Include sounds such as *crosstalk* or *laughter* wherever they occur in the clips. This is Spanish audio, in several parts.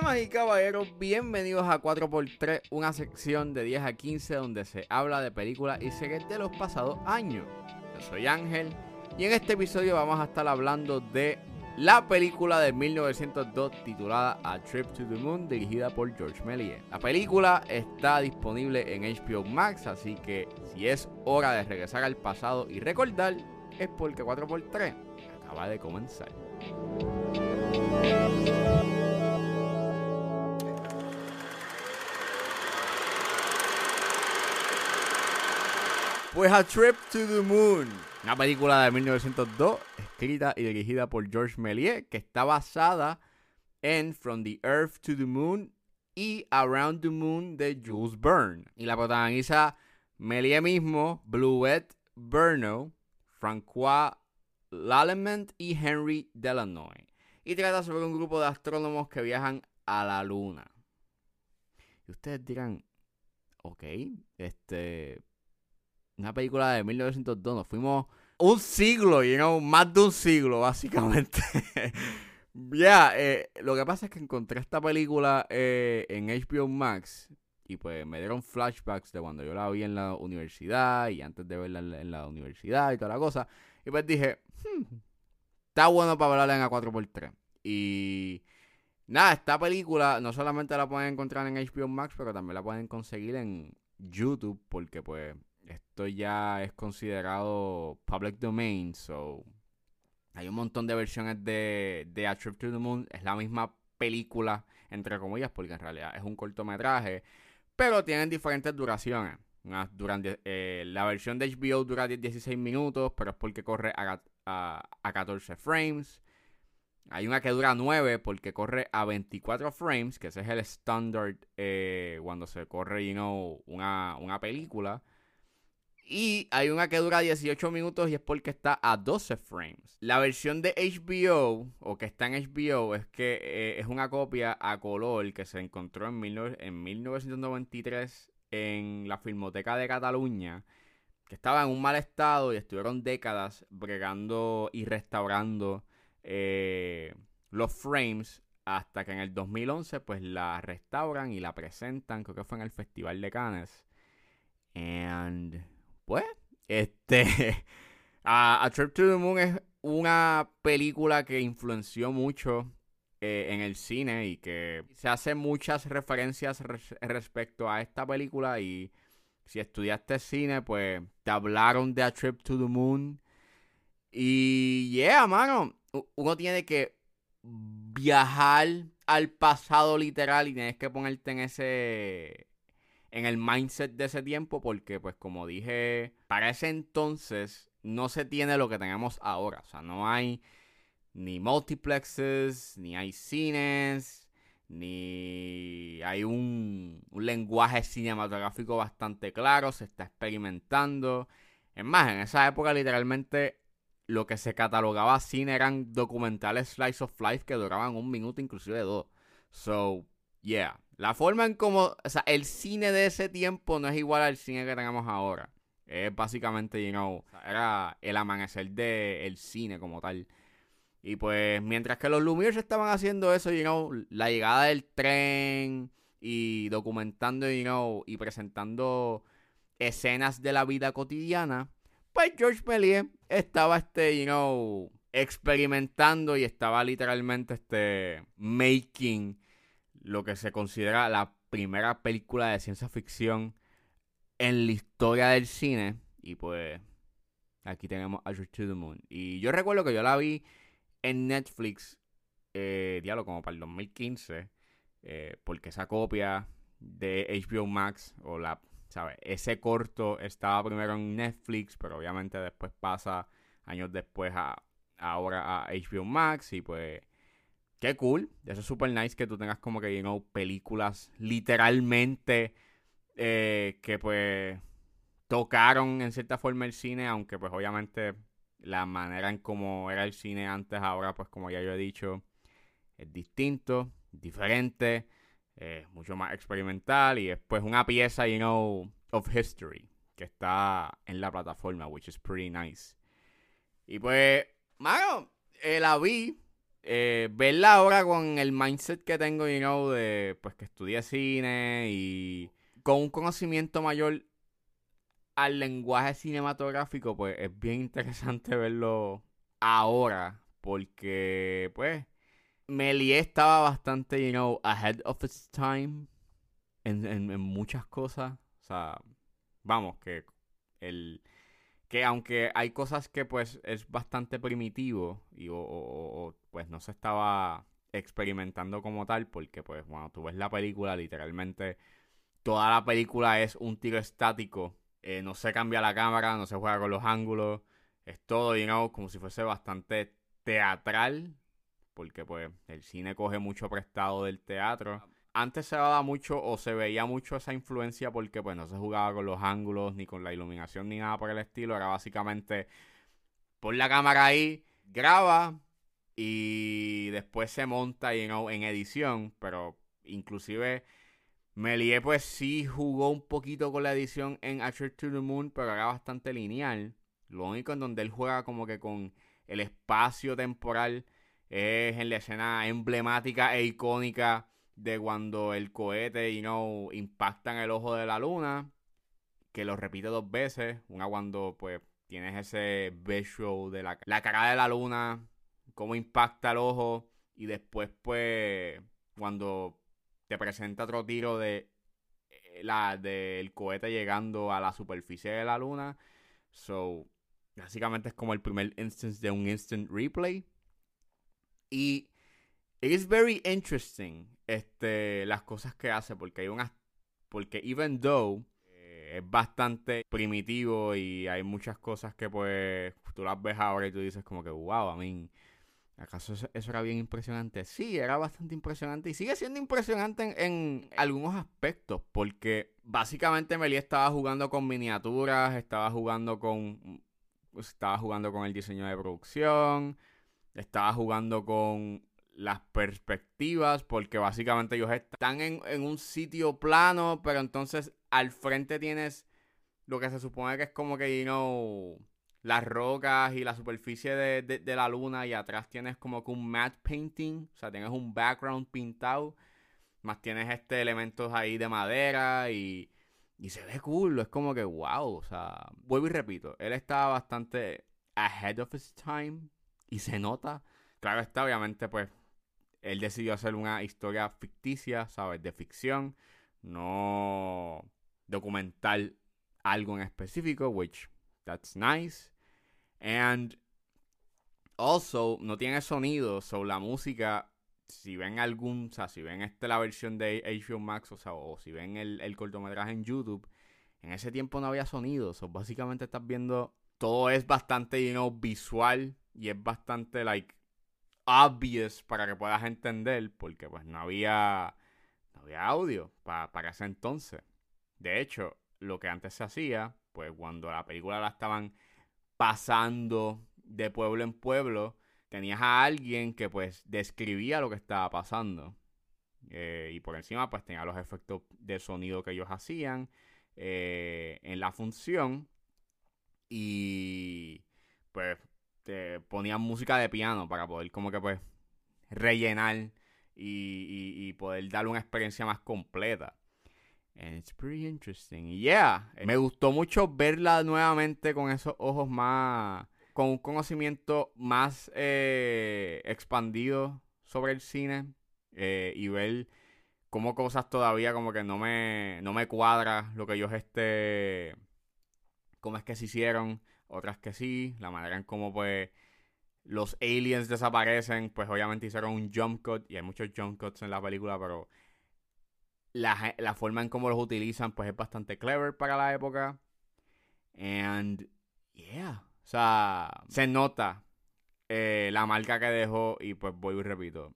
Damas y caballeros, bienvenidos a 4x3, una sección de 10 a 15 donde se habla de películas y series de los pasados años. Yo soy Ángel y en este episodio vamos a estar hablando de la película de 1902 titulada A Trip to the Moon dirigida por George Méliès. La película está disponible en HBO Max, así que si es hora de regresar al pasado y recordar, es porque 4x3 acaba de comenzar. Pues A Trip to the Moon, una película de 1902, escrita y dirigida por George Méliès, que está basada en From the Earth to the Moon y Around the Moon de Jules Verne. Y la protagoniza Méliès mismo, Bluet Berno, Francois Lallemand y Henry Delanoy. Y trata sobre un grupo de astrónomos que viajan a la luna. Y ustedes dirán, ok, este, una película de 1902. Nos fuimos un siglo, you know, más de un siglo, básicamente. *laughs* Ya, eh, lo que pasa es que encontré esta película eh, en HBO Max y pues me dieron flashbacks de cuando yo la vi en la universidad y antes de verla en la, universidad y toda la cosa. Y pues dije, hmm, está bueno para verla en a 4x3. Y nada, esta película no solamente la pueden encontrar en HBO Max, pero también la pueden conseguir en YouTube porque pues esto ya es considerado public domain, so hay un montón de versiones de, de A Trip to the Moon. Es la misma película, entre comillas, porque en realidad es un cortometraje, pero tienen diferentes duraciones. Durante, eh, la versión de HBO dura 16 minutos, pero es porque corre a, a, 14 frames. Hay una que dura 9 porque corre a 24 frames, que ese es el estándar eh, cuando se corre you know, una, una película. Y hay una que dura 18 minutos y es porque está a 12 frames. La versión de HBO, o que está en HBO, es que eh, es una copia a color que se encontró en, en 1993 en la Filmoteca de Cataluña, que estaba en un mal estado y estuvieron décadas bregando y restaurando eh, los frames hasta que en el 2011 pues la restauran y la presentan, creo que fue en el Festival de Cannes. And pues, este, *laughs* a, Trip to the Moon es una película que influenció mucho eh, en el cine y que se hace muchas referencias respecto a esta película y si estudiaste cine, pues te hablaron de A Trip to the Moon. Y yeah, mano, uno tiene que viajar al pasado literal y tienes que ponerte en ese en el mindset de ese tiempo porque, pues como dije, para ese entonces no se tiene lo que tenemos ahora. O sea, no hay ni multiplexes, ni hay cines, ni hay un, un lenguaje cinematográfico bastante claro, se está experimentando. Es más, en esa época literalmente lo que se catalogaba cine eran documentales slice of life que duraban un minuto, inclusive dos. So, yeah. La forma en cómo, o sea, el cine de ese tiempo no es igual al cine que tenemos ahora. Es básicamente, you know, era el amanecer del cine como tal. Y pues, mientras que los Lumière estaban haciendo eso, you know, la llegada del tren y documentando, you know, y presentando escenas de la vida cotidiana, pues George Méliès estaba, este, you know, experimentando y estaba literalmente, este, making lo que se considera la primera película de ciencia ficción en la historia del cine. Y pues aquí tenemos A to the Moon. Y yo recuerdo que yo la vi en Netflix, eh, diálogo como para el 2015, eh, porque esa copia de HBO Max o la, ¿sabes? Ese corto estaba primero en Netflix, pero obviamente después pasa años después a ahora a HBO Max y pues Qué cool. Eso es súper nice que tú tengas como que, you know, películas literalmente eh, que pues tocaron en cierta forma el cine, aunque pues obviamente la manera en cómo era el cine antes, ahora pues como ya yo he dicho, es distinto, diferente, mucho más experimental y después una pieza, you know, of history que está en la plataforma, which is pretty nice. Y pues, mano, eh, la vi eh, verla ahora con el mindset que tengo, you know, de pues que estudié cine y con un conocimiento mayor al lenguaje cinematográfico, pues es bien interesante verlo ahora, porque pues Melie estaba bastante, you know, ahead of its time en, en muchas cosas. O sea, vamos, que el que aunque hay cosas que pues es bastante primitivo y o, pues no se estaba experimentando como tal porque pues cuando tú ves la película literalmente toda la película es un tiro estático eh, no se cambia la cámara no se juega con los ángulos es todo know, como si fuese bastante teatral porque pues el cine coge mucho prestado del teatro antes se daba mucho o se veía mucho esa influencia porque pues no se jugaba con los ángulos ni con la iluminación ni nada por el estilo. Era básicamente pon la cámara ahí, graba y después se monta you know, en edición. Pero inclusive Melie pues sí jugó un poquito con la edición en Asher to the Moon, pero era bastante lineal. Lo único en donde él juega como que con el espacio temporal es en la escena emblemática e icónica de cuando el cohete, you know, impacta en el ojo de la luna, que lo repite dos veces, una cuando pues tienes ese visual de la, la cara de la luna, cómo impacta el ojo, y después pues cuando te presenta otro tiro de eh, la del cohete llegando a la superficie de la luna. So, básicamente es como el primer instance de un instant replay. Y is very interesting este, las cosas que hace, porque hay unas, porque even though eh, es bastante primitivo y hay muchas cosas que pues tú las ves ahora y tú dices como que wow, a mí, ¿acaso eso, era bien impresionante? Sí, era bastante impresionante y sigue siendo impresionante en, en algunos aspectos, porque básicamente Meli estaba jugando con miniaturas, estaba jugando con, estaba jugando con el diseño de producción, estaba jugando con las perspectivas, porque básicamente ellos están en, un sitio plano, pero entonces al frente tienes lo que se supone que es como que, you know, las rocas y la superficie de, la luna y atrás tienes como que un matte painting, o sea, tienes un background pintado, más tienes este elementos ahí de madera y, y se ve cool, es como que wow, o sea, vuelvo y repito, él estaba bastante ahead of his time y se nota, claro está, obviamente pues él decidió hacer una historia ficticia, ¿sabes? De ficción, no documentar algo en específico, which that's nice. And also no tiene sonido, so la música, si ven algún, o sea, si ven este la versión de HBO Max, o sea, o si ven el, el cortometraje en YouTube, en ese tiempo no había sonido, so básicamente estás viendo, todo es bastante, you know, visual y es bastante, like, obvious para que puedas entender, porque pues no había, no había audio para ese entonces. De hecho, lo que antes se hacía, pues cuando la película la estaban pasando de pueblo en pueblo, tenías a alguien que pues describía lo que estaba pasando. Eh, y por encima pues tenía los efectos de sonido que ellos hacían eh, en la función. Y pues este, ponían música de piano para poder como que pues rellenar y, poder darle una experiencia más completa. And it's pretty interesting. Yeah, me gustó mucho verla nuevamente con esos ojos más, con un conocimiento más eh, expandido sobre el cine eh, y ver cómo cosas todavía como que no me, no me cuadra lo que ellos este, cómo es que se hicieron otras que sí. La manera en cómo pues los aliens desaparecen, pues obviamente hicieron un jump cut y hay muchos jump cuts en la película, pero la, forma en cómo los utilizan pues es bastante clever para la época. And yeah, o sea, se nota eh, la marca que dejó y pues voy y repito.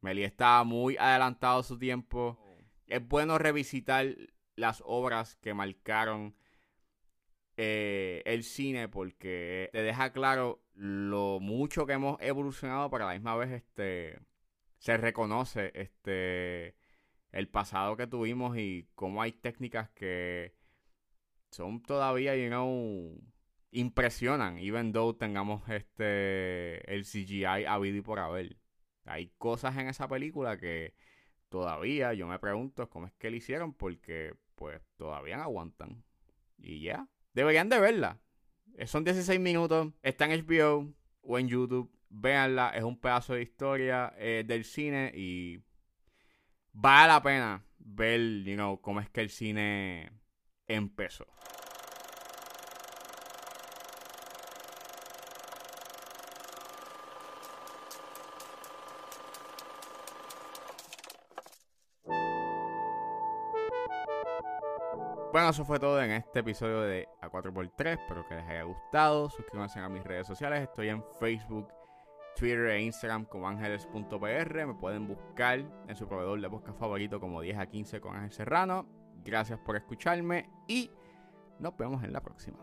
Meli estaba muy adelantado su tiempo. Es bueno revisitar las obras que marcaron eh, el cine porque te deja claro lo mucho que hemos evolucionado, pero a la misma vez este se reconoce este el pasado que tuvimos y cómo hay técnicas que son todavía, you know, impresionan, even though tengamos este el CGI habido y por haber. Hay cosas en esa película que todavía yo me pregunto cómo es que le hicieron porque pues todavía no aguantan. Y ya, deberían de verla. Son 16 minutos, está en HBO o en YouTube. Véanla, es un pedazo de historia eh, del cine y vale la pena ver, you know, cómo es que el cine empezó. Bueno, eso fue todo en este episodio de A4x3. Espero que les haya gustado. Suscríbanse a mis redes sociales. Estoy en Facebook, Twitter e Instagram como ángeles.pr. Me pueden buscar en su proveedor de podcast favorito como 10 a 15 con Ángel Serrano. Gracias por escucharme y nos vemos en la próxima.